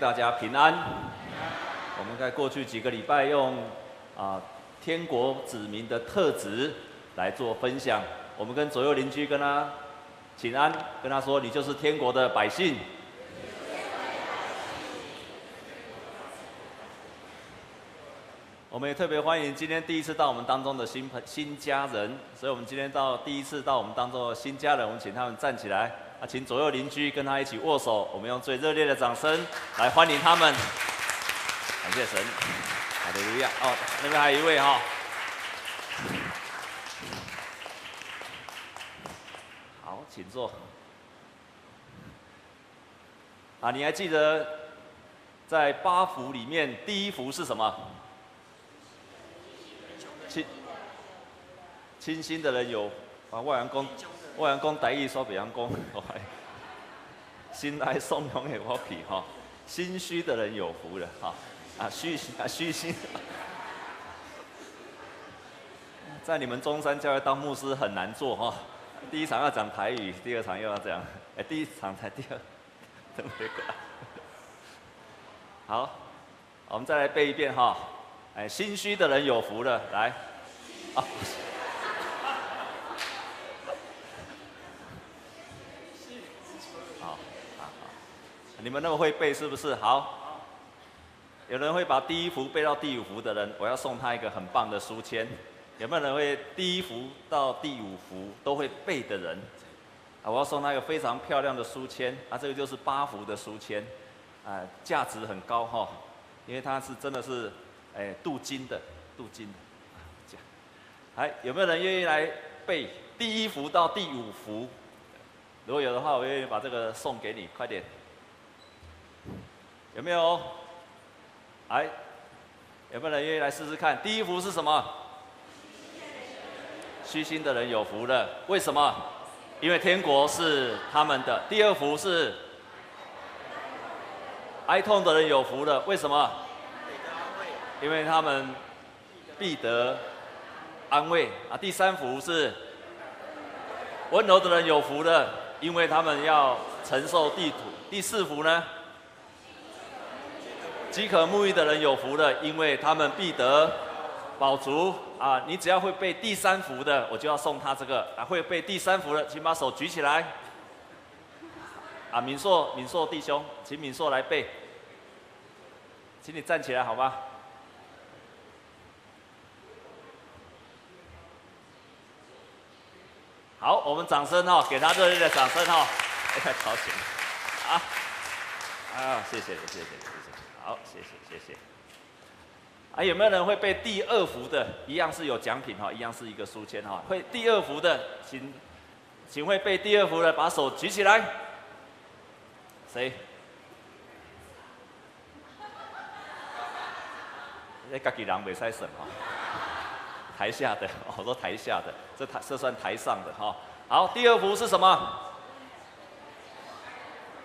大家平安。我们在过去几个礼拜用啊天国子民的特质来做分享。我们跟左右邻居跟他请安，跟他说：“你就是天国的百姓。”我们也特别欢迎今天第一次到我们当中的新朋新家人，所以我们今天到第一次到我们当中的新家人，我们请他们站起来。啊，请左右邻居跟他一起握手，我们用最热烈的掌声来欢迎他们。感谢神，好的，路亚。哦，那边还有一位哈、好，请坐。啊，你还记得在八福里面第一福是什么？清清新的人有啊，外阳公。我阳公台语说北阳公，心来松容的我皮哈，心虚的人有福了哈，啊虚啊虚心，在你们中山教会当牧师很难做哈，第一场要讲台语，第二场又要讲，哎第一场才第二，真没管。好，我们再来背一遍哈，哎心虚的人有福了，来，啊。你们那么会背是不是？好，有人会把第一幅背到第五幅的人，我要送他一个很棒的书签。有没有人会第一幅到第五幅都会背的人？啊，我要送他一个非常漂亮的书签。啊，这个就是八幅的书签，啊，价值很高哈，因为它是真的是，哎，镀金的，镀金的。这样，来，有没有人愿意来背第一幅到第五幅？如果有的话，我愿意把这个送给你，快点。有没有？来，有没有人愿意来试试看？第一幅是什么？虚心的人有福了。为什么？因为天国是他们的。第二幅是哀痛的人有福了。为什么？因为他们必得安慰。啊，第三幅是温柔的人有福了，因为他们要承受地土。第四幅呢？饥渴沐浴的人有福了，因为他们必得饱足啊！你只要会背第三福的，我就要送他这个啊！会背第三福的，请把手举起来。啊，敏硕，敏硕弟兄，请敏硕来背。请你站起来好吗？好，我们掌声哈，给他热烈的掌声哈！太吵醒了啊！啊，谢谢谢，谢谢谢。好，谢谢谢谢。啊，有没有人会背第二幅的？一样是有奖品哈，一样是一个书签哈。会第二幅的，请请会背第二幅的，把手举起来。谁？那家己人袂使审哈。台下的，我说台下的，这台这算台上的哈。好，第二幅是什么？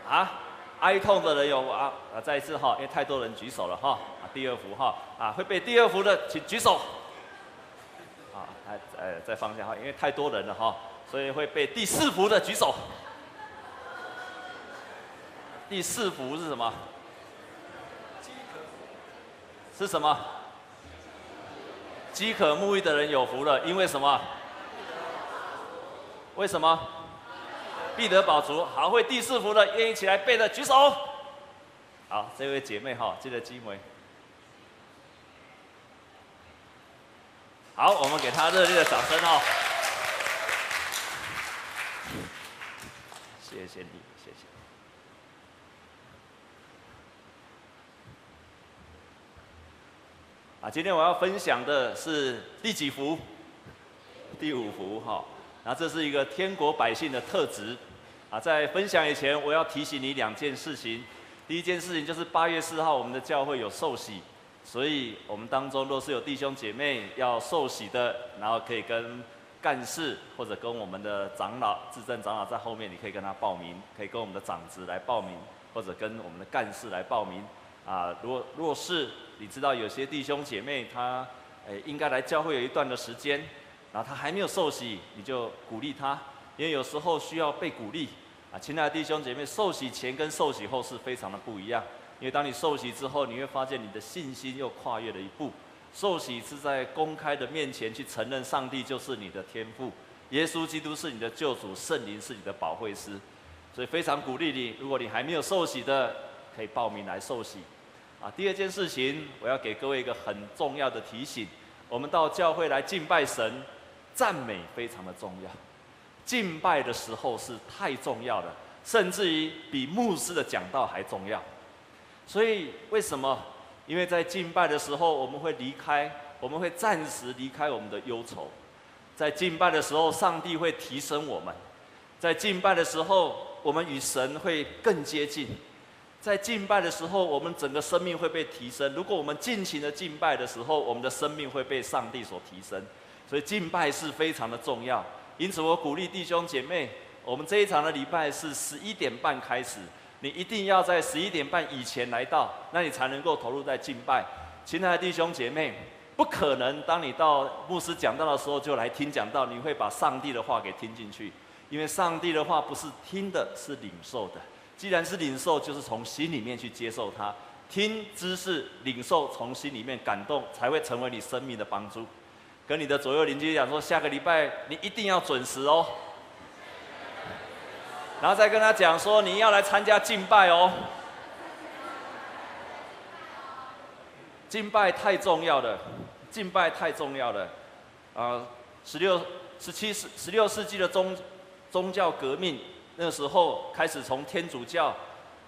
啊？哀痛的人有啊啊！再一次哈，因为太多人举手了哈啊！第二幅哈啊，会背第二幅的请举手。啊，来，呃，再放下哈，因为太多人了哈，所以会背第四幅的举手。第四幅是什么？是什么？饥渴沐浴的人有福了，因为什么？为什么？必得饱足，好，会第四幅的，愿意起来背的举手。好，这位姐妹哈，记得机会。好，我们给她热烈的掌声哦。谢谢你，谢谢。啊，今天我要分享的是第几幅？第五幅哈。那这是一个天国百姓的特质，啊，在分享以前，我要提醒你两件事情。第一件事情就是八月四号我们的教会有受洗，所以我们当中若是有弟兄姐妹要受洗的，然后可以跟干事或者跟我们的长老、至正长老在后面，你可以跟他报名，可以跟我们的长子来报名，或者跟我们的干事来报名。啊，如果若是你知道有些弟兄姐妹他，诶，应该来教会有一段的时间。然后他还没有受洗，你就鼓励他，因为有时候需要被鼓励啊。亲爱的弟兄姐妹，受洗前跟受洗后是非常的不一样。因为当你受洗之后，你会发现你的信心又跨越了一步。受洗是在公开的面前去承认上帝就是你的天父，耶稣基督是你的救主，圣灵是你的保惠师。所以非常鼓励你，如果你还没有受洗的，可以报名来受洗。啊，第二件事情，我要给各位一个很重要的提醒：我们到教会来敬拜神，赞美非常的重要。敬拜的时候是太重要了，甚至于比牧师的讲道还重要。所以为什么？因为在敬拜的时候，我们会离开，我们会暂时离开我们的忧愁。在敬拜的时候，上帝会提升我们；在敬拜的时候，我们与神会更接近；在敬拜的时候，我们整个生命会被提升。如果我们尽情的敬拜的时候，我们的生命会被上帝所提升。所以敬拜是非常的重要。因此，我鼓励弟兄姐妹，我们这一场的礼拜是十一点半开始。你一定要在十一点半以前来到，那你才能够投入在敬拜。亲爱的弟兄姐妹，不可能当你到牧师讲道的时候就来听讲道，你会把上帝的话给听进去，因为上帝的话不是听的，是领受的。既然是领受，就是从心里面去接受它。听知识，领受从心里面感动，才会成为你生命的帮助。跟你的左右邻居讲说，下个礼拜你一定要准时哦。然后再跟他讲说，你要来参加敬拜哦。敬拜太重要了，敬拜太重要了。啊，十六、十七世、十六世纪的宗宗教革命，那时候开始从天主教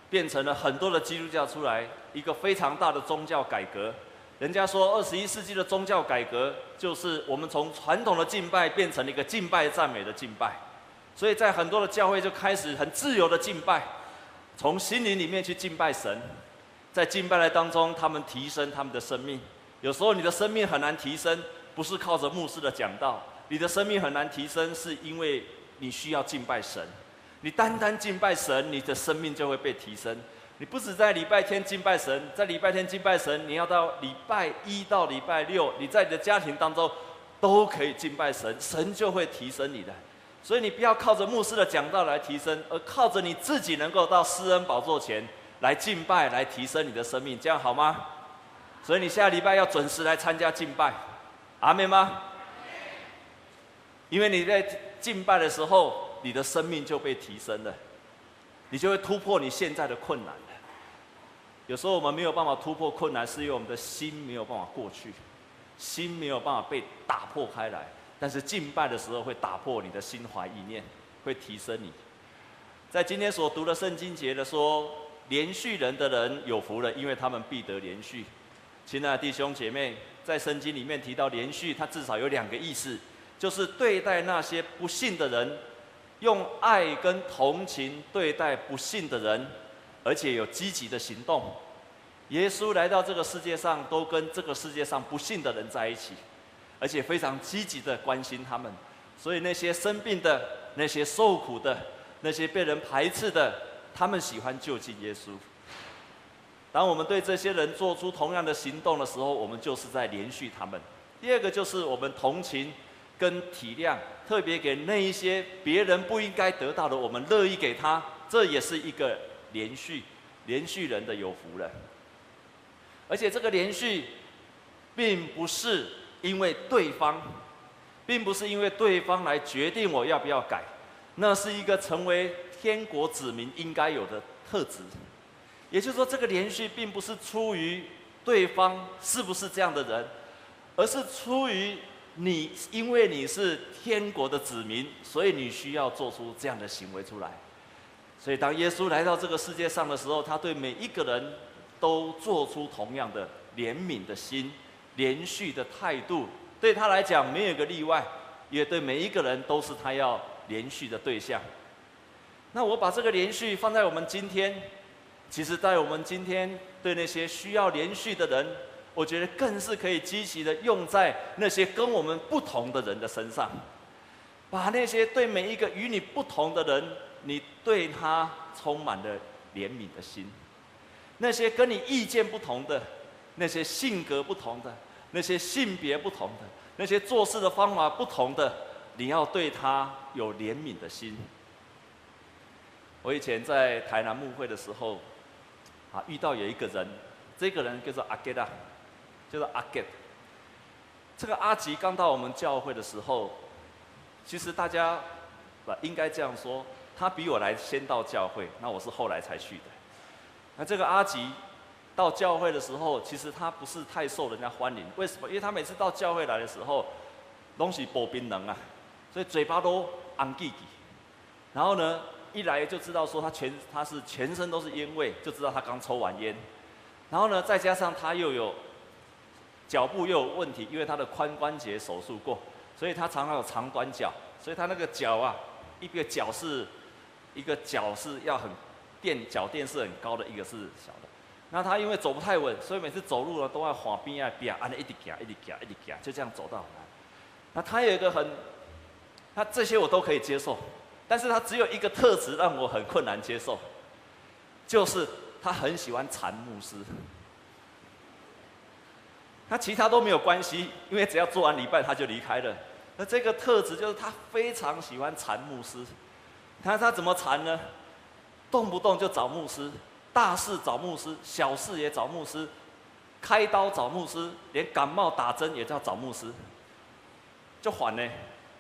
变成了很多的基督教出来，一个非常大的宗教改革。人家说，二十一世纪的宗教改革就是我们从传统的敬拜变成了一个敬拜赞美的敬拜。所以在很多的教会就开始很自由的敬拜，从心灵里面去敬拜神，在敬拜的当中，他们提升他们的生命。有时候你的生命很难提升，不是靠着牧师的讲道，你的生命很难提升，是因为你需要敬拜神。你单单敬拜神，你的生命就会被提升。你不止在礼拜天敬拜神，在礼拜天敬拜神，你要到礼拜一到礼拜六，你在你的家庭当中都可以敬拜神，神就会提升你的。所以你不要靠着牧师的讲道来提升，而靠着你自己能够到施恩宝座前来敬拜，来提升你的生命，这样好吗？所以你下礼拜要准时来参加敬拜，阿们吗？因为你在敬拜的时候，你的生命就被提升了，你就会突破你现在的困难。有时候我们没有办法突破困难，是因为我们的心没有办法过去，心没有办法被打破开来。但是敬拜的时候会打破你的心怀意念，会提升你。在今天所读的圣经节的说，连续人的人有福了，因为他们必得连续。亲爱的弟兄姐妹，在圣经里面提到连续，它至少有两个意思，就是对待那些不信的人，用爱跟同情对待不信的人，而且有积极的行动。耶稣来到这个世界上，都跟这个世界上不幸的人在一起。而且非常积极的关心他们，所以那些生病的、那些受苦的、那些被人排斥的，他们喜欢就近耶稣。当我们对这些人做出同样的行动的时候，我们就是在连续他们。第二个就是我们同情跟体谅，特别给那一些别人不应该得到的，我们乐意给他，这也是一个连续，连续人的有福了。而且这个连续，并不是。因为对方，并不是因为对方来决定我要不要改，那是一个成为天国子民应该有的特质。也就是说，这个连续并不是出于对方是不是这样的人，而是出于你，因为你是天国的子民，所以你需要做出这样的行为出来。所以，当耶稣来到这个世界上的时候，他对每一个人都做出同样的怜悯的心。连续的态度对他来讲没有一个例外，也对每一个人都是他要连续的对象。那我把这个连续放在我们今天，其实，在我们今天对那些需要连续的人，我觉得更是可以积极的用在那些跟我们不同的人的身上，把那些对每一个与你不同的人，你对他充满了怜悯的心；那些跟你意见不同的，那些性格不同的。那些性别不同的，那些做事的方法不同的，你要对他有怜悯的心。我以前在台南牧会的时候，啊，遇到有一个人，这个人叫做阿吉拉，叫做阿吉。这个阿吉刚到我们教会的时候，其实大家不应该这样说，他比我来先到教会，那我是后来才去的。那这个阿吉到教会的时候，其实他不是太受人家欢迎，为什么？因为他每次到教会来的时候，东西薄冰冷啊，所以嘴巴都昂唧唧。然后呢，一来就知道说他全他是全身都是烟味，就知道他刚抽完烟。然后呢，再加上他又有脚部又有问题，因为他的髋关节手术过，所以他常常有长短脚，所以他那个脚啊，一个脚是一个脚是要很垫脚垫是很高的，一个是小的。那他因为走不太稳，所以每次走路呢都要滑边啊边啊，按一直夹一直夹一直夹，就这样走到来。那他有一个很，他这些我都可以接受。但是他只有一个特质让我很困难接受，就是他很喜欢缠牧师。他其他都没有关系，因为只要做完礼拜他就离开了。那这个特质就是他非常喜欢缠牧师。看他怎么缠呢？动不动就找牧师，大事找牧师，小事也找牧师，开刀找牧师，连感冒打针也叫找牧师，就缓呢。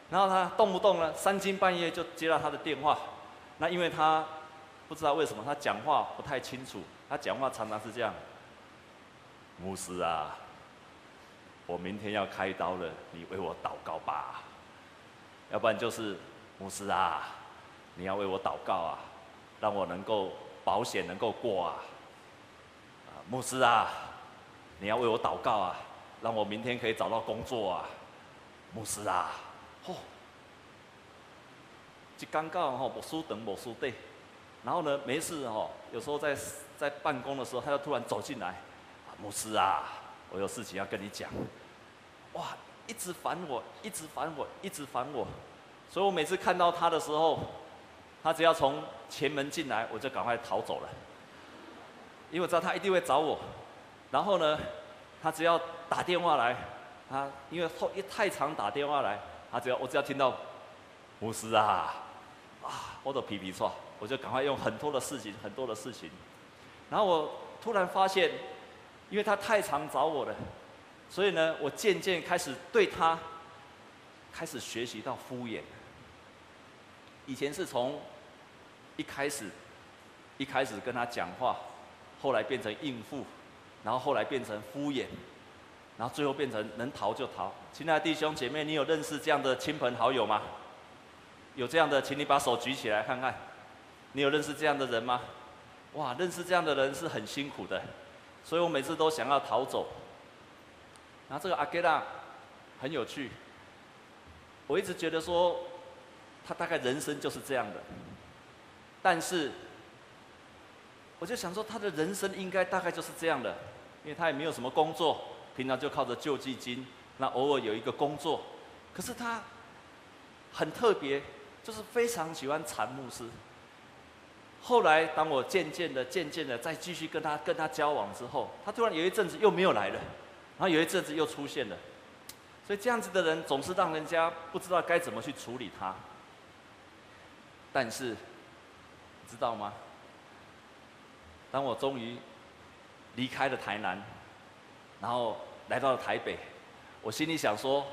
然后他动不动呢，三更半夜就接到他的电话，那因为他不知道为什么他讲话不太清楚，他讲话常常是这样：牧师啊，我明天要开刀了，你为我祷告吧。要不然就是牧师啊，你要为我祷告啊，让我能够保险能够过啊。牧师啊，你要为我祷告啊，让我明天可以找到工作啊。牧师啊。哦，就尴尬哈，我输等我输对，然后呢，没事哈，有时候在在办公的时候，他就突然走进来，牧师啊，我有事情要跟你讲，哇，一直烦我，一直烦我，一直烦我，所以我每次看到他的时候，他只要从前门进来，我就赶快逃走了，因为我知道他一定会找我，然后呢，他只要打电话来，他因为后一太常打电话来。他只要我只要听到牧师啊啊，我都皮皮错，我就赶快用很多的事情，很多的事情。然后我突然发现，因为他太常找我了，所以呢，我渐渐开始对他开始学习到敷衍。以前是从一开始一开始跟他讲话，后来变成应付，然后后来变成敷衍。然后最后变成能逃就逃。亲爱的弟兄姐妹，你有认识这样的亲朋好友吗？有这样的，请你把手举起来看看。你有认识这样的人吗？哇，认识这样的人是很辛苦的，所以我每次都想要逃走。然后这个阿吉拉很有趣，我一直觉得说他大概人生就是这样的，但是我就想说他的人生应该大概就是这样的，因为他也没有什么工作。平常就靠着救济金，那偶尔有一个工作，可是他很特别，就是非常喜欢缠牧师。后来当我渐渐的、渐渐的再继续跟他跟他交往之后，他突然有一阵子又没有来了，然后有一阵子又出现了，所以这样子的人总是让人家不知道该怎么去处理他。但是，知道吗？当我终于离开了台南，然后。来到了台北，我心里想说，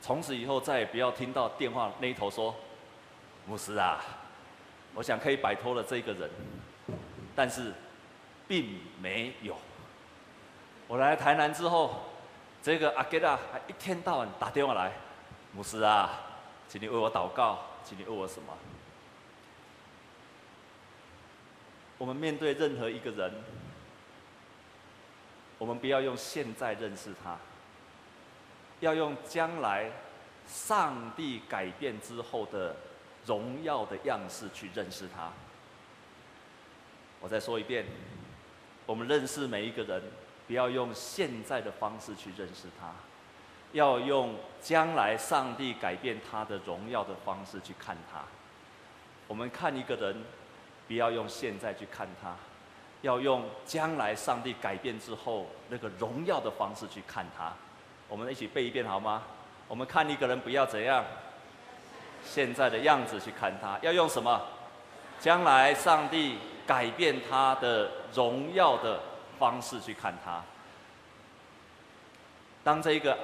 从此以后再也不要听到电话那一头说，牧师啊，我想可以摆脱了这个人，但是，并没有。我来台南之后，这个阿吉拉还一天到晚打电话来，牧师啊，请你为我祷告，请你为我什么？我们面对任何一个人。我们不要用现在认识他，要用将来上帝改变之后的荣耀的样式去认识他。我再说一遍，我们认识每一个人，不要用现在的方式去认识他，要用将来上帝改变他的荣耀的方式去看他。我们看一个人，不要用现在去看他。要用将来上帝改变之后那个荣耀的方式去看他，我们一起背一遍好吗？我们看一个人不要怎样，现在的样子去看他，要用什么？将来上帝改变他的荣耀的方式去看他。当这一个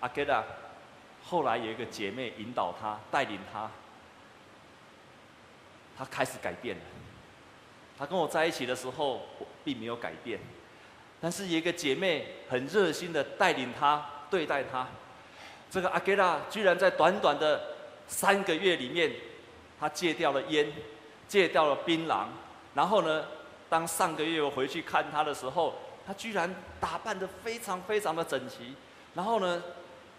阿盖拉后来有一个姐妹引导他、带领他，他开始改变了。他跟我在一起的时候，我并没有改变，但是有一个姐妹很热心的带领他、对待他。这个阿盖拉居然在短短的三个月里面，他戒掉了烟，戒掉了槟榔，然后呢，当上个月我回去看他的时候，他居然打扮得非常非常的整齐，然后呢，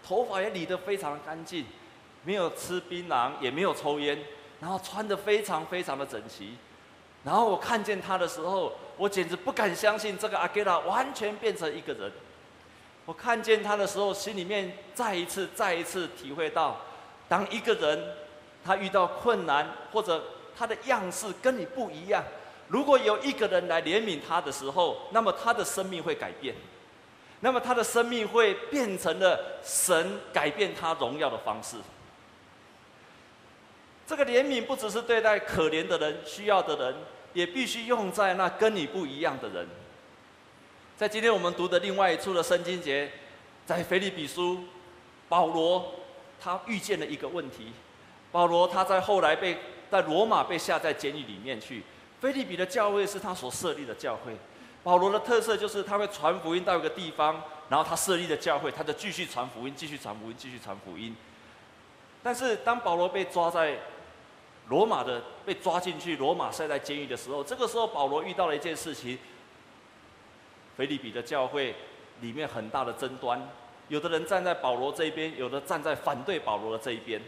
头发也理得非常的干净，没有吃槟榔，也没有抽烟，然后穿得非常非常的整齐。然后我看见他的时候，我简直不敢相信，这个阿盖拉完全变成一个人。我看见他的时候，心里面再一次、再一次体会到，当一个人他遇到困难，或者他的样式跟你不一样，如果有一个人来怜悯他的时候，那么他的生命会改变，那么他的生命会变成了神改变他荣耀的方式。这个怜悯不只是对待可怜的人、需要的人。也必须用在那跟你不一样的人。在今天我们读的另外一处的圣经节，在腓立比书，保罗他遇见了一个问题。保罗他在后来被在罗马被下在监狱里面去。腓利比的教会是他所设立的教会。保罗的特色就是他会传福音到一个地方，然后他设立的教会，他就继续传福音，继续传福音，继续传福音。但是当保罗被抓在罗马的被抓进去，罗马塞在监狱的时候，这个时候保罗遇到了一件事情。腓立比的教会里面很大的争端，有的人站在保罗这一边，有的站在反对保罗的这一边。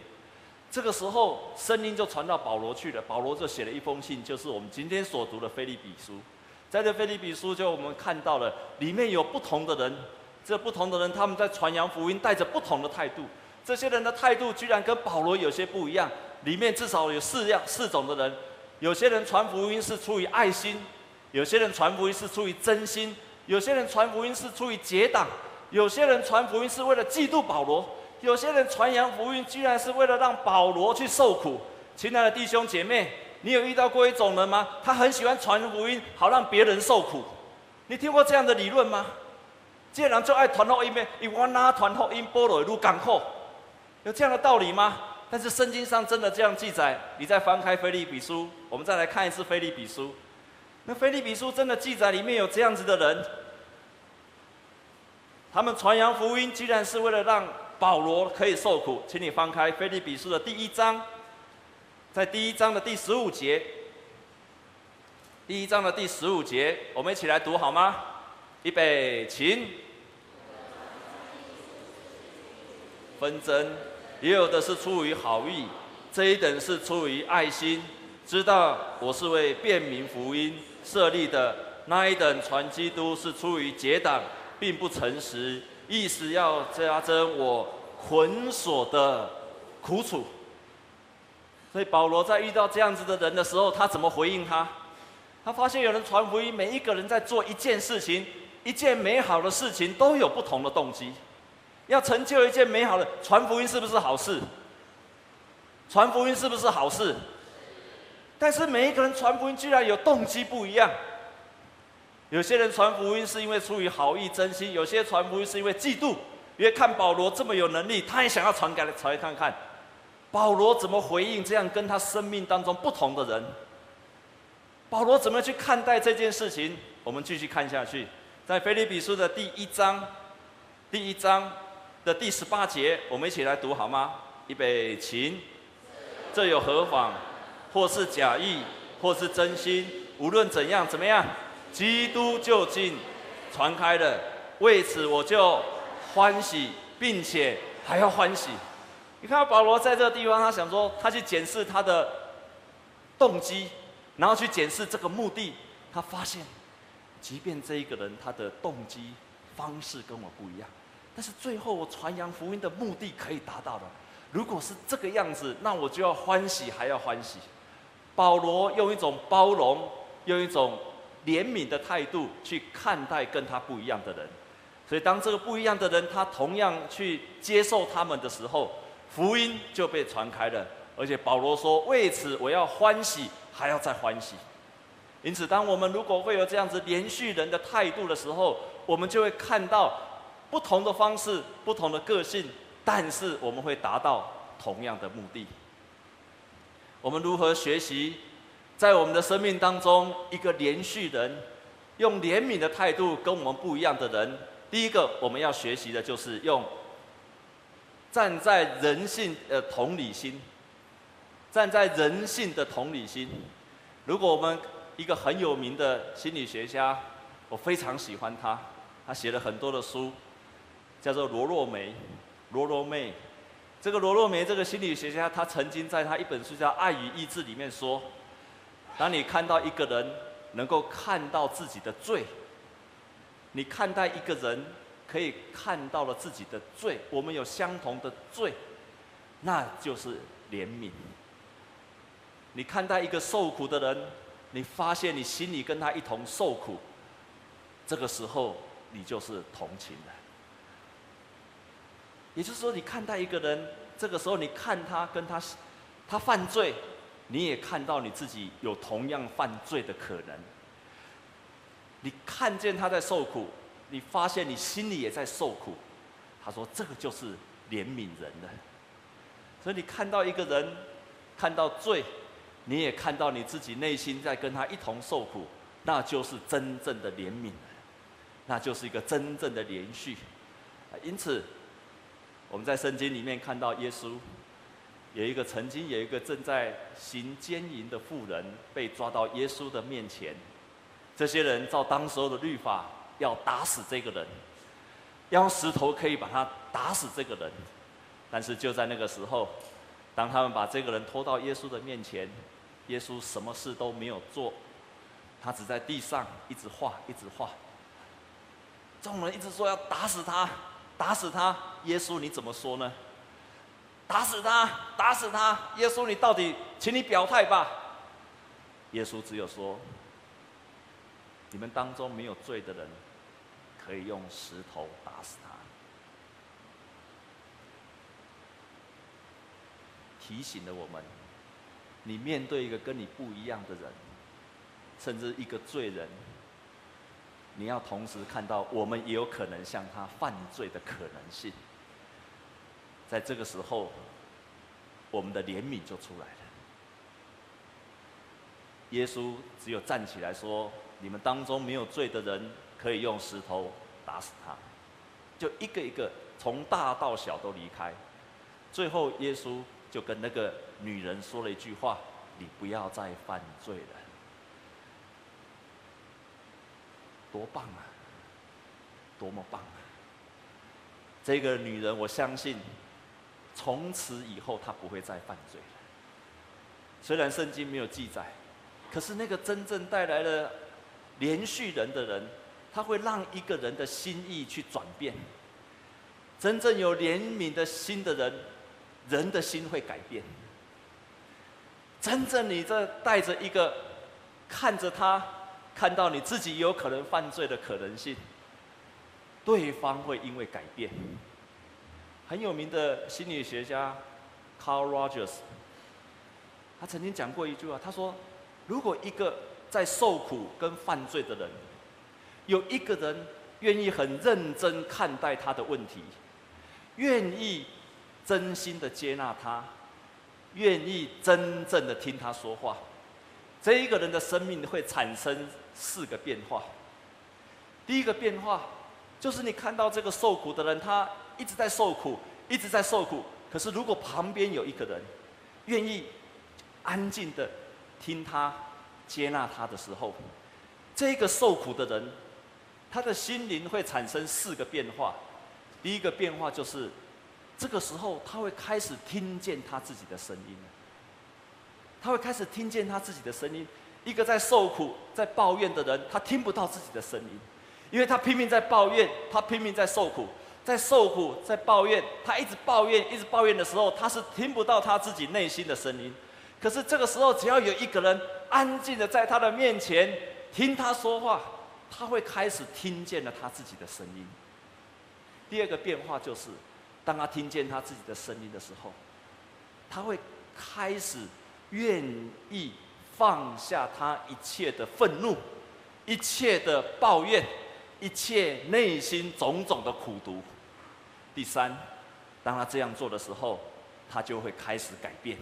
这个时候，声音就传到保罗去了，保罗就写了一封信，就是我们今天所读的腓立比书。在这腓立比书，就我们看到了里面有不同的人，这不同的人他们在传扬福音，带着不同的态度。这些人的态度居然跟保罗有些不一样。里面至少有四样、四种的人，有些人传福音是出于爱心，有些人传福音是出于真心，有些人传福音是出于结党，有些人传福音是为了嫉妒保罗，有些人传扬福音居然是为了让保罗去受苦。亲爱的弟兄姐妹，你有遇到过一种人吗？他很喜欢传福音，好让别人受苦。你听过这样的理论吗？既然就爱传福音，因为哪传福音，保罗路艰苦，有这样的道理吗？但是圣经上真的这样记载？你再翻开腓立比书，我们再来看一次腓立比书。那腓立比书真的记载里面有这样子的人，他们传扬福音，居然是为了让保罗可以受苦。请你翻开腓立比书的第一章，在第一章的第十五节，第一章的第十五节，我们一起来读好吗？预备，请。纷争。也有的是出于好意，这一等是出于爱心，知道我是为便民福音设立的；那一等传基督是出于结党，并不诚实，意思要加增我捆锁的苦楚。所以保罗在遇到这样子的人的时候，他怎么回应他？他发现有人传福音，每一个人在做一件事情，一件美好的事情，都有不同的动机。要成就一件美好的传福音，是不是好事？传福音是不是好事？但是每一个人传福音居然有动机不一样。有些人传福音是因为出于好意、真心；有些传福音是因为嫉妒，因为看保罗这么有能力，他也想要传给来，传来看看保罗怎么回应这样跟他生命当中不同的人。保罗怎么去看待这件事情？我们继续看下去，在腓立比书的第一章，第一章。的第十八节，我们一起来读好吗？预备，请。这有何妨？或是假意，或是真心，无论怎样，怎么样，基督就近传开了。为此，我就欢喜，并且还要欢喜。你看保罗在这个地方，他想说，他去检视他的动机，然后去检视这个目的，他发现，即便这一个人他的动机方式跟我不一样。但是最后，我传扬福音的目的可以达到的。如果是这个样子，那我就要欢喜，还要欢喜。保罗用一种包容、用一种怜悯的态度去看待跟他不一样的人。所以，当这个不一样的人他同样去接受他们的时候，福音就被传开了。而且保罗说：“为此，我要欢喜，还要再欢喜。”因此，当我们如果会有这样子连续人的态度的时候，我们就会看到不同的方式、不同的个性，但是我们会达到同样的目的。我们如何学习，在我们的生命当中，一个连续人，用怜悯的态度跟我们不一样的人？第一个，我们要学习的就是用站在人性的同理心，站在人性的同理心。如果我们一个很有名的心理学家，我非常喜欢他，他写了很多的书，叫做罗洛梅，罗洛梅。这个罗洛梅这个心理学家，他曾经在他一本书叫《爱与意志》里面说，当你看到一个人能够看到自己的罪，你看待一个人可以看到了自己的罪，我们有相同的罪，那就是怜悯。你看待一个受苦的人。你发现你心里跟他一同受苦，这个时候你就是同情的。也就是说，你看待一个人，这个时候你看他跟他，他犯罪，你也看到你自己有同样犯罪的可能。你看见他在受苦，你发现你心里也在受苦。他说：“这个就是怜悯人的。”所以你看到一个人，看到罪。你也看到你自己内心在跟他一同受苦，那就是真正的怜悯，那就是一个真正的怜恤。因此，我们在圣经里面看到耶稣有一个曾经有一个正在行奸淫的妇人被抓到耶稣的面前，这些人照当时候的律法要打死这个人，要用石头可以把他打死这个人，但是就在那个时候，当他们把这个人拖到耶稣的面前。耶稣什么事都没有做，他只在地上一直画，一直画。众人一直说要打死他，打死他。耶稣你怎么说呢？打死他，打死他。耶稣你到底，请你表态吧。耶稣只有说：你们当中没有罪的人，可以用石头打死他。提醒了我们。你面对一个跟你不一样的人，甚至一个罪人，你要同时看到我们也有可能向他犯罪的可能性。在这个时候，我们的怜悯就出来了。耶稣只有站起来说：“你们当中没有罪的人，可以用石头打死他。”就一个一个从大到小都离开，最后耶稣就跟那个。女人说了一句话：“你不要再犯罪了。”多棒啊！多么棒啊！这个女人，我相信，从此以后她不会再犯罪了。虽然圣经没有记载，可是那个真正带来了连续人的人，他会让一个人的心意去转变。真正有怜悯的心的人，人的心会改变。真正你这带着一个看着他，看到你自己有可能犯罪的可能性，对方会因为改变。很有名的心理学家 Carl Rogers，他曾经讲过一句话，他说：“如果一个在受苦跟犯罪的人，有一个人愿意很认真看待他的问题，愿意真心的接纳他。”愿意真正的听他说话，这一个人的生命会产生四个变化。第一个变化就是你看到这个受苦的人，他一直在受苦，一直在受苦。可是如果旁边有一个人愿意安静的听他、接纳他的时候，这个受苦的人，他的心灵会产生四个变化。第一个变化就是。这个时候，他会开始听见他自己的声音。他会开始听见他自己的声音。一个在受苦、在抱怨的人，他听不到自己的声音，因为他拼命在抱怨，他拼命在受苦，在受苦、在抱怨，他一直抱怨、一直抱怨的时候，他是听不到他自己内心的声音。可是这个时候，只要有一个人安静的在他的面前听他说话，他会开始听见了他自己的声音。第二个变化就是。当他听见他自己的声音的时候，他会开始愿意放下他一切的愤怒，一切的抱怨，一切内心种种的苦毒。第三，当他这样做的时候，他就会开始改变。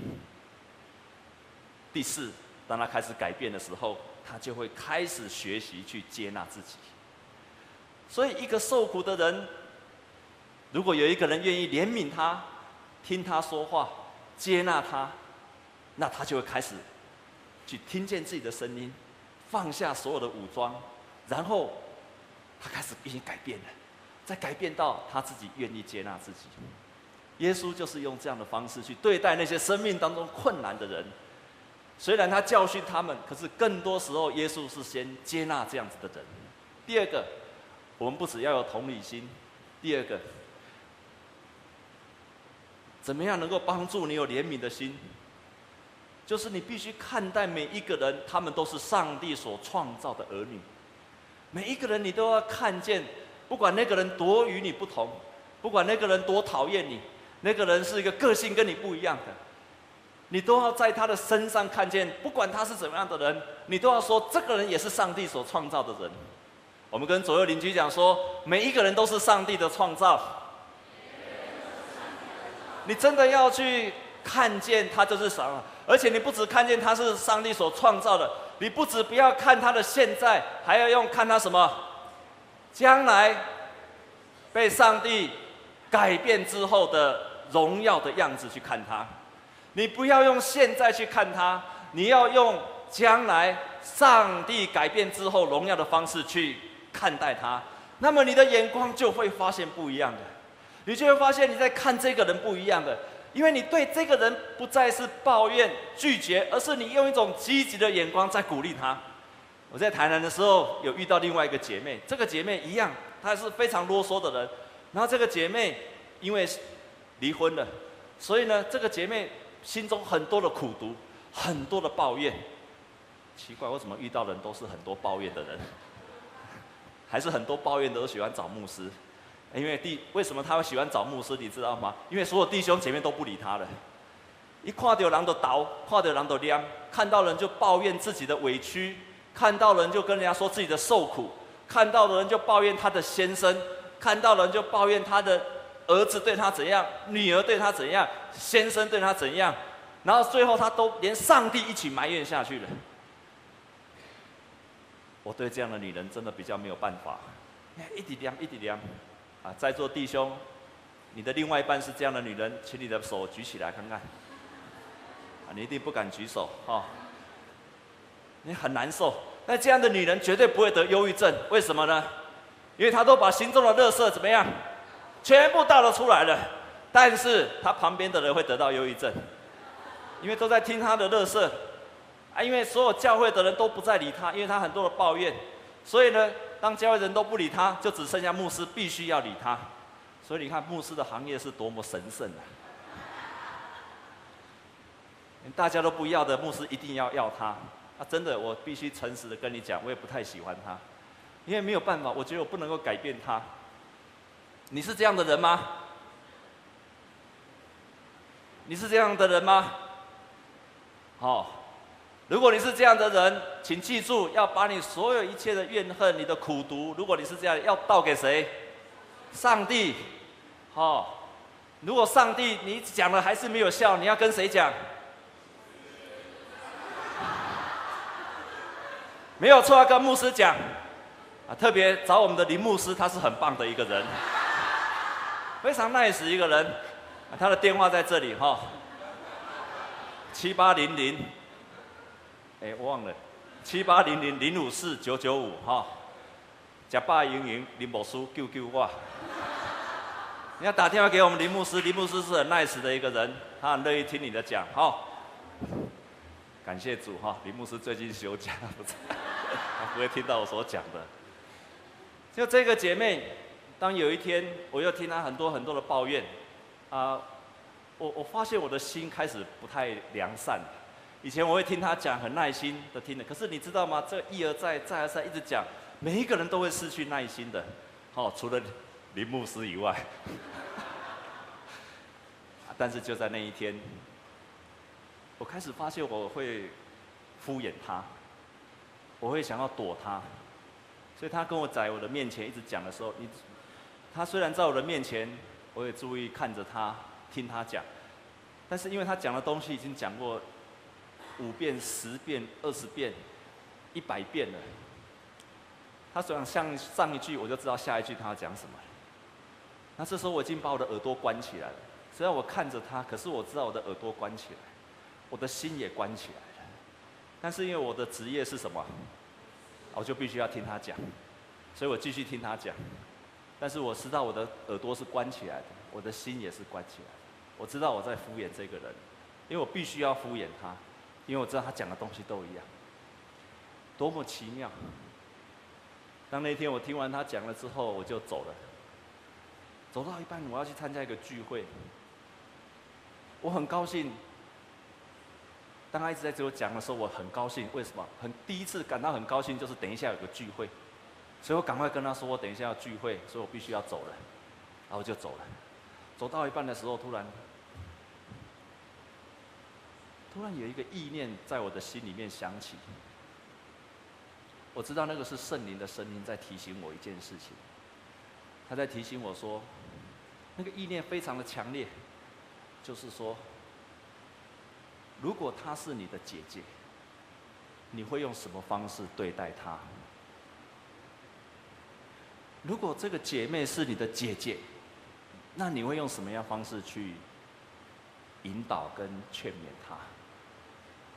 第四，当他开始改变的时候，他就会开始学习去接纳自己。所以，一个受苦的人，如果有一个人愿意怜悯他，听他说话，接纳他，那他就会开始去听见自己的声音，放下所有的武装，然后他开始已经改变了，再改变到他自己愿意接纳自己。耶稣就是用这样的方式去对待那些生命当中困难的人。虽然他教训他们，可是更多时候，耶稣是先接纳这样子的人。第二个，我们不只要有同理心，第二个。怎么样能够帮助你有怜悯的心？就是你必须看待每一个人，他们都是上帝所创造的儿女。每一个人你都要看见，不管那个人多与你不同，不管那个人多讨厌你，那个人是一个个性跟你不一样的，你都要在他的身上看见，不管他是怎么样的人，你都要说这个人也是上帝所创造的人。我们跟左右邻居讲说，每一个人都是上帝的创造。你真的要去看见他就是什么，而且你不只看见他是上帝所创造的，你不只不要看他的现在，还要用看他什么，将来被上帝改变之后的荣耀的样子去看他。你不要用现在去看他，你要用将来上帝改变之后荣耀的方式去看待他，那么你的眼光就会发现不一样的。你就会发现你在看这个人不一样的，因为你对这个人不再是抱怨拒绝，而是你用一种积极的眼光在鼓励他。我在台南的时候有遇到另外一个姐妹，这个姐妹一样，她是非常啰嗦的人。然后这个姐妹因为离婚了，所以呢，这个姐妹心中很多的苦毒，很多的抱怨。奇怪，为什么遇到人都是很多抱怨的人？还是很多抱怨的都喜欢找牧师？因为弟，为什么他会喜欢找牧师？你知道吗？因为所有弟兄姐妹都不理他了。一看到人就倒，看到人就凉，看到人就抱怨自己的委屈，看到人就跟人家说自己的受苦，看到人就抱怨他的先生，看到人就抱怨他的儿子对他怎样，女儿对他怎样，先生对他怎样，然后最后他都连上帝一起埋怨下去了。我对这样的女人真的比较没有办法，一直凉，一直凉。啊，在座弟兄，你的另外一半是这样的女人，请你的手举起来看看。啊，你一定不敢举手哈，你很难受。那这样的女人绝对不会得忧郁症，为什么呢？因为她都把心中的乐色怎么样，全部倒了出来了。但是她旁边的人会得到忧郁症，因为都在听她的乐色。啊，因为所有教会的人都不再理她，因为她很多的抱怨，所以呢。当教会人都不理他，就只剩下牧师必须要理他。所以你看，牧师的行业是多么神圣啊！大家都不要的牧师一定要要他。啊，真的，我必须诚实的跟你讲，我也不太喜欢他，因为没有办法，我觉得我不能够改变他。你是这样的人吗？你是这样的人吗？好。如果你是这样的人，请记住，要把你所有一切的怨恨、你的苦毒，如果你是这样，要倒给谁？上帝。好、哦，如果上帝你讲了还是没有效，你要跟谁讲？没有错，要跟牧师讲。啊，特别找我们的林牧师，他是很棒的一个人，非常 nice 一个人。他的电话在这里哈、七八零零。哎，忘了，七八零零零五四九九五哈，假爸莹莹林某书救救我！你要打电话给我们林牧师，林牧师是很 nice 的一个人，他很乐意听你的讲哈。感谢主哈，林牧师最近休假，他不会听到我所讲的。就这个姐妹，当有一天我又听她很多很多的抱怨，啊，我我发现我的心开始不太良善。以前我会听他讲，很耐心的听的。可是你知道吗？这一而再，再而三，一直讲，每一个人都会失去耐心的。哦，除了林牧师以外。但是就在那一天，我开始发现我会敷衍他，我会想要躲他，所以他跟我在我的面前一直讲的时候，你，他虽然在我的面前，我也注意看着他，听他讲，但是因为他讲的东西已经讲过五遍、十遍、二十遍、一百遍了，他虽然像上一句，我就知道下一句他要讲什么。那这时候我已经把我的耳朵关起来了，虽然我看着他，可是我知道我的耳朵关起来，我的心也关起来了。但是因为我的职业是什么，我就必须要听他讲，所以我继续听他讲。但是我知道我的耳朵是关起来的，我的心也是关起来的。我知道我在敷衍这个人，因为我必须要敷衍他，因为我知道他讲的东西都一样。多么奇妙！当那天我听完他讲了之后，我就走了。走到一半，我要去参加一个聚会。我很高兴。当他一直在给我讲的时候，我很高兴。为什么？很第一次感到很高兴，就是等一下有个聚会，所以我赶快跟他说，我等一下要聚会，所以我必须要走了。然后就走了。走到一半的时候，突然，突然有一个意念在我的心里面响起。我知道那个是圣灵的声音在提醒我一件事情。他在提醒我说。那个意念非常的强烈，就是说，如果她是你的姐姐，你会用什么方式对待她？如果这个姐妹是你的姐姐，那你会用什么样方式去引导跟劝勉她？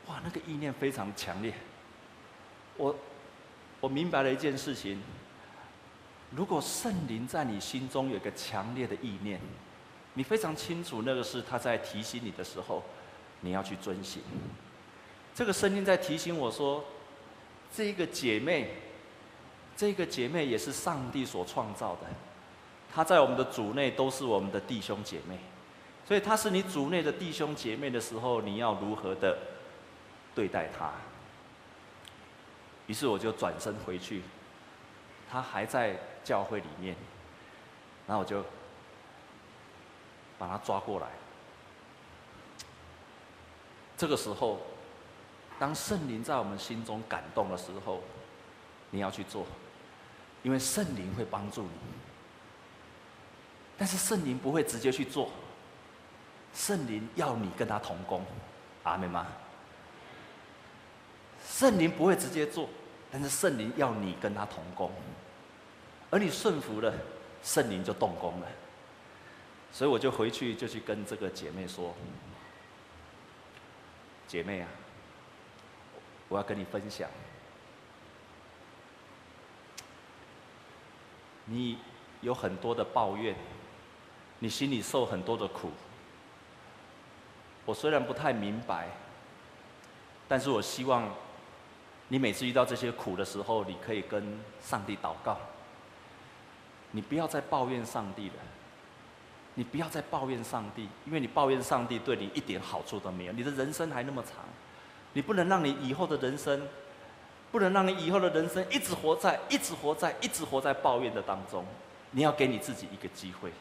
哇，那个意念非常强烈。我我明白了一件事情。如果圣灵在你心中有一个强烈的意念，你非常清楚那个是他在提醒你的时候，你要去遵行。这个声音在提醒我说，这个姐妹，这个姐妹也是上帝所创造的，她在我们的主内都是我们的弟兄姐妹，所以她是你主内的弟兄姐妹的时候，你要如何的对待他？于是我就转身回去。他还在教会里面，然后我就把他抓过来。这个时候，当圣灵在我们心中感动的时候，你要去做，因为圣灵会帮助你。但是圣灵不会直接去做，圣灵要你跟他同工，阿们吗？圣灵不会直接做。但是圣灵要你跟他同工，而你顺服了，圣灵就动工了。所以我就回去就去跟这个姐妹说：“姐妹啊，我要跟你分享，你有很多的抱怨，你心里受很多的苦。我虽然不太明白，但是我希望。”你每次遇到这些苦的时候，你可以跟上帝祷告。你不要再抱怨上帝了，你不要再抱怨上帝，因为你抱怨上帝对你一点好处都没有。你的人生还那么长，你不能让你以后的人生，不能让你以后的人生一直活在、一直活在、一直活在抱怨的当中。你要给你自己一个机会，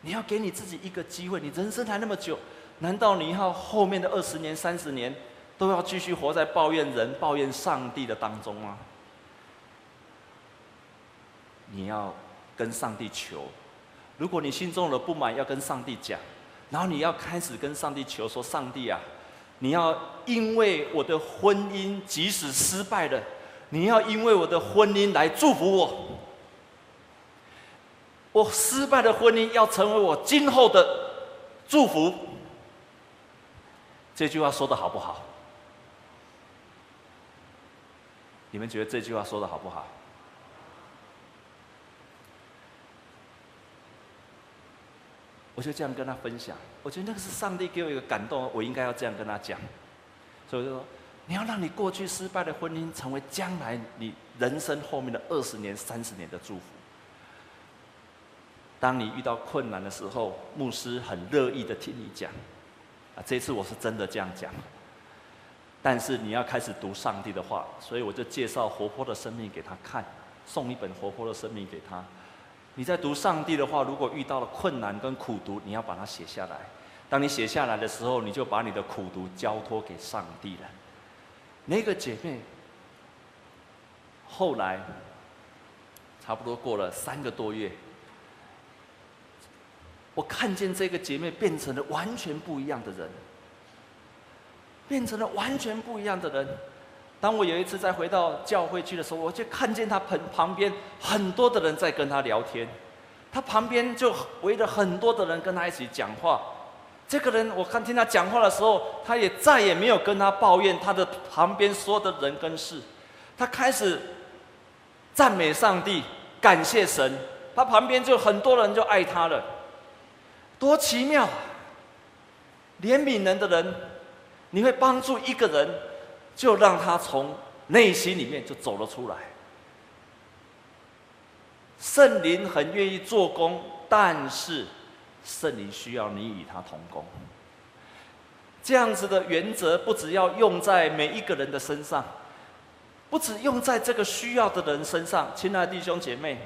你要给你自己一个机会。你人生还那么久，难道你要后面的二十年、三十年？都要继续活在抱怨人、抱怨上帝的当中吗？你要跟上帝求，如果你心中有了不满，要跟上帝讲，然后你要开始跟上帝求，说：“上帝啊，你要因为我的婚姻即使失败了，你要因为我的婚姻来祝福我。我失败的婚姻要成为我今后的祝福。”这句话说的好不好？你们觉得这句话说的好不好？我就这样跟他分享，我觉得那个是上帝给我一个感动，我应该要这样跟他讲。所以我就说，你要让你过去失败的婚姻成为将来你人生后面的二十年、三十年的祝福。当你遇到困难的时候，牧师很乐意的听你讲。啊，这次我是真的这样讲。但是你要开始读上帝的话，所以我就介绍活泼的生命给他看，送一本活泼的生命给他。你在读上帝的话，如果遇到了困难跟苦读，你要把它写下来。当你写下来的时候，你就把你的苦读交托给上帝了。那个姐妹后来差不多过了三个多月，我看见这个姐妹变成了完全不一样的人，变成了完全不一样的人。当我有一次再回到教会去的时候，我就看见他旁旁边很多的人在跟他聊天，他旁边就围着很多的人跟他一起讲话。这个人，我看听他讲话的时候，他也再也没有跟他抱怨他的旁边所有的人跟事，他开始赞美上帝，感谢神，他旁边就很多人就爱他了，多奇妙！怜悯人的人，你会帮助一个人，就让他从内心里面就走了出来。圣灵很愿意做工，但是。圣灵需要你与他同工，这样子的原则不只要用在每一个人的身上，不只用在这个需要的人身上。亲爱的弟兄姐妹，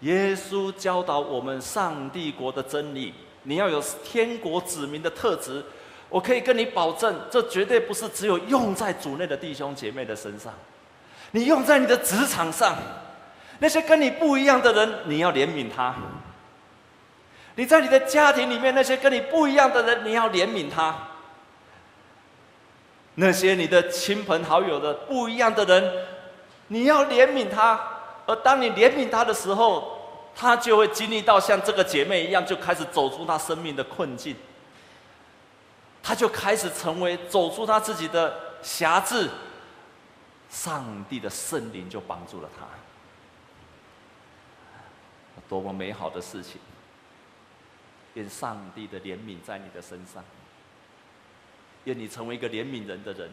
耶稣教导我们上帝国的真理，你要有天国子民的特质。我可以跟你保证，这绝对不是只有用在主内的弟兄姐妹的身上，你用在你的职场上，那些跟你不一样的人，你要怜悯他。你在你的家庭里面，那些跟你不一样的人，你要怜悯他；那些你的亲朋好友的不一样的人，你要怜悯他。而当你怜悯他的时候，他就会经历到像这个姐妹一样，就开始走出他生命的困境。他就开始成为走出他自己的辖制，上帝的圣灵就帮助了他。多么美好的事情！愿上帝的怜悯在你的身上，愿你成为一个怜悯人的人，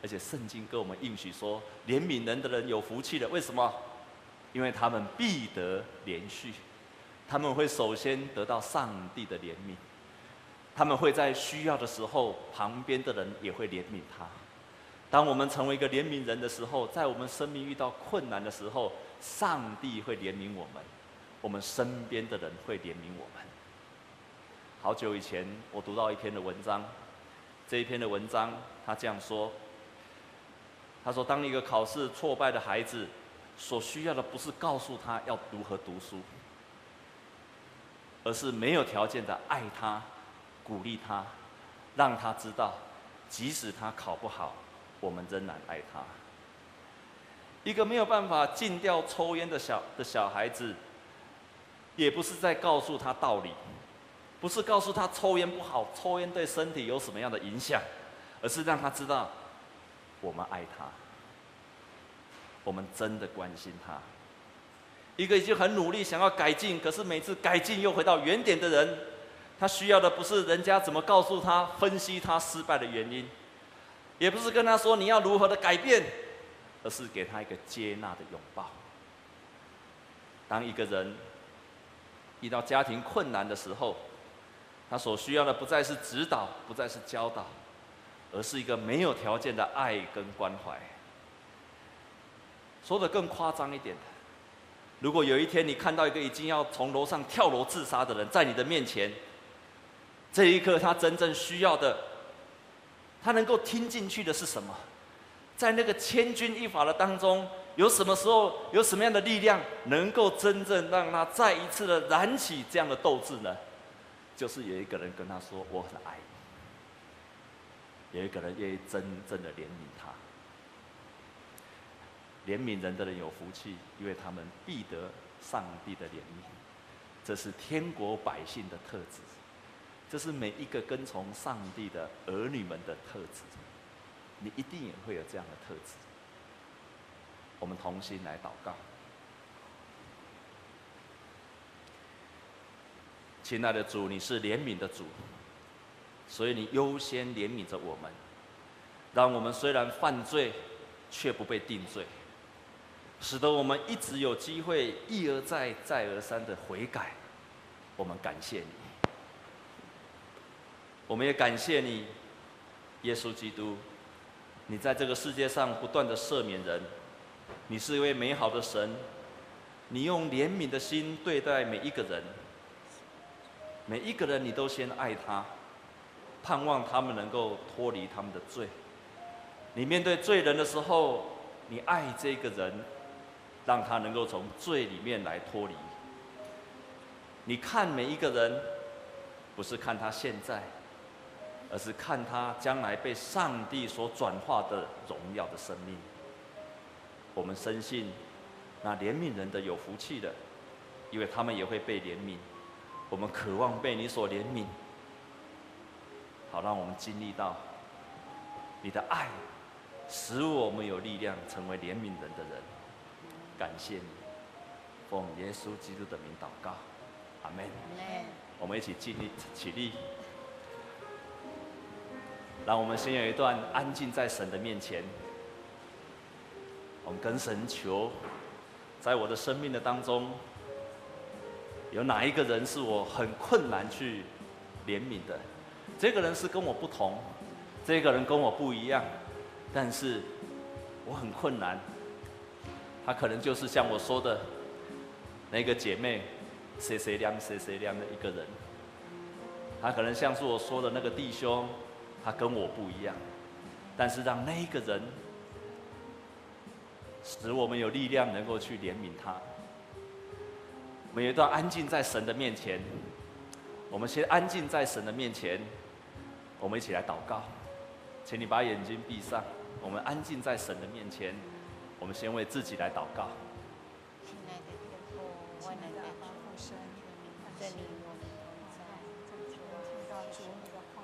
而且圣经跟我们应许说，怜悯人的人有福气的。为什么？因为他们必得怜恤，他们会首先得到上帝的怜悯，他们会在需要的时候，旁边的人也会怜悯他。当我们成为一个怜悯人的时候，在我们生命遇到困难的时候，上帝会怜悯我们，我们身边的人会怜悯我们。好久以前，我读到一篇的文章，这一篇的文章，他这样说：他说，当一个考试挫败的孩子，所需要的不是告诉他要如何读书，而是没有条件的爱他、鼓励他，让他知道，即使他考不好，我们仍然爱他。一个没有办法禁掉抽烟的小的小孩子，也不是在告诉他道理。不是告诉他抽烟不好，抽烟对身体有什么样的影响，而是让他知道，我们爱他，我们真的关心他。一个已经很努力想要改进，可是每次改进又回到原点的人，他需要的不是人家怎么告诉他、分析他失败的原因，也不是跟他说你要如何的改变，而是给他一个接纳的拥抱。当一个人遇到家庭困难的时候，他所需要的不再是指导，不再是教导，而是一个没有条件的爱跟关怀。说得更夸张一点，如果有一天你看到一个已经要从楼上跳楼自杀的人在你的面前，这一刻他真正需要的，他能够听进去的是什么？在那个千钧一发的当中，有什么时候有什么样的力量，能够真正让他再一次的燃起这样的斗志呢？就是有一个人跟他说：“我很爱你。”有一个人愿意真正的怜悯他。怜悯人的人有福气，因为他们必得上帝的怜悯。这是天国百姓的特质，这是每一个跟从上帝的儿女们的特质。你一定也会有这样的特质。我们同心来祷告。亲爱的主，你是怜悯的主，所以你优先怜悯着我们，让我们虽然犯罪，却不被定罪，使得我们一直有机会一而再、再而三的悔改。我们感谢你，我们也感谢你，耶稣基督，你在这个世界上不断的赦免人，你是一位美好的神，你用怜悯的心对待每一个人。每一个人，你都先爱他，盼望他们能够脱离他们的罪，你面对罪人的时候，你爱这个人，让他能够从罪里面来脱离。你看每一个人，不是看他现在，而是看他将来被上帝所转化的荣耀的生命。我们深信，那怜悯人的有福气的，因为他们也会被怜悯。我们渴望被你所怜悯，好让我们经历到你的爱，使我们有力量成为怜悯人的人。感谢你，奉耶稣基督的名祷告，阿门。我们一起尽力起立，让我们先有一段安静在神的面前。我们跟神求，在我的生命的当中，有哪一个人是我很困难去怜悯的？这个人是跟我不同，这个人跟我不一样，但是我很困难。他可能就是像我说的那个姐妹，谁谁亮谁谁亮的一个人。他可能像是我说的那个弟兄，他跟我不一样，但是让那个人。使我们有力量能够去怜悯他。我们有一段安静在神的面前，我们先安静在神的面前，我们一起来祷告。请你把眼睛闭上，我们安静在神的面前，我们先为自己来祷告。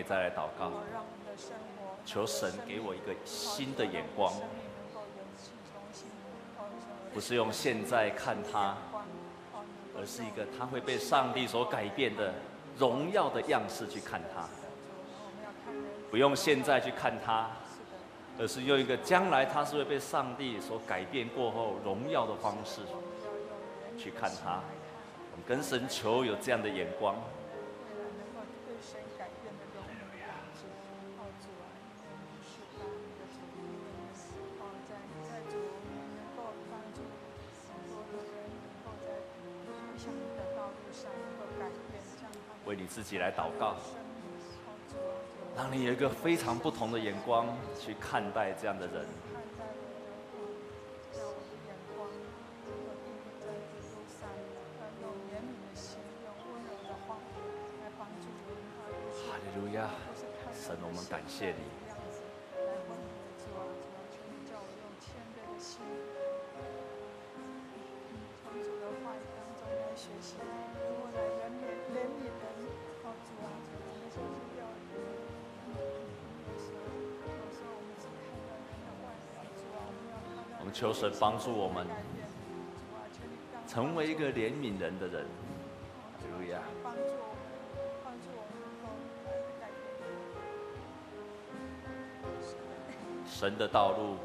也再来祷告，求神给我一个新的眼光，不是用现在看他，而是一个他会被上帝所改变的荣耀的样式去看他。不用现在去看他，而是用一个将来他是会被上帝所改变过后荣耀的方式去看他。我们跟神求有这样的眼光。为你自己来祷告，让你有一个非常不同的眼光去看待这样的人。哈利路亚，神，我们感谢你。求神帮助我们，成为一个怜悯人的人。神的道路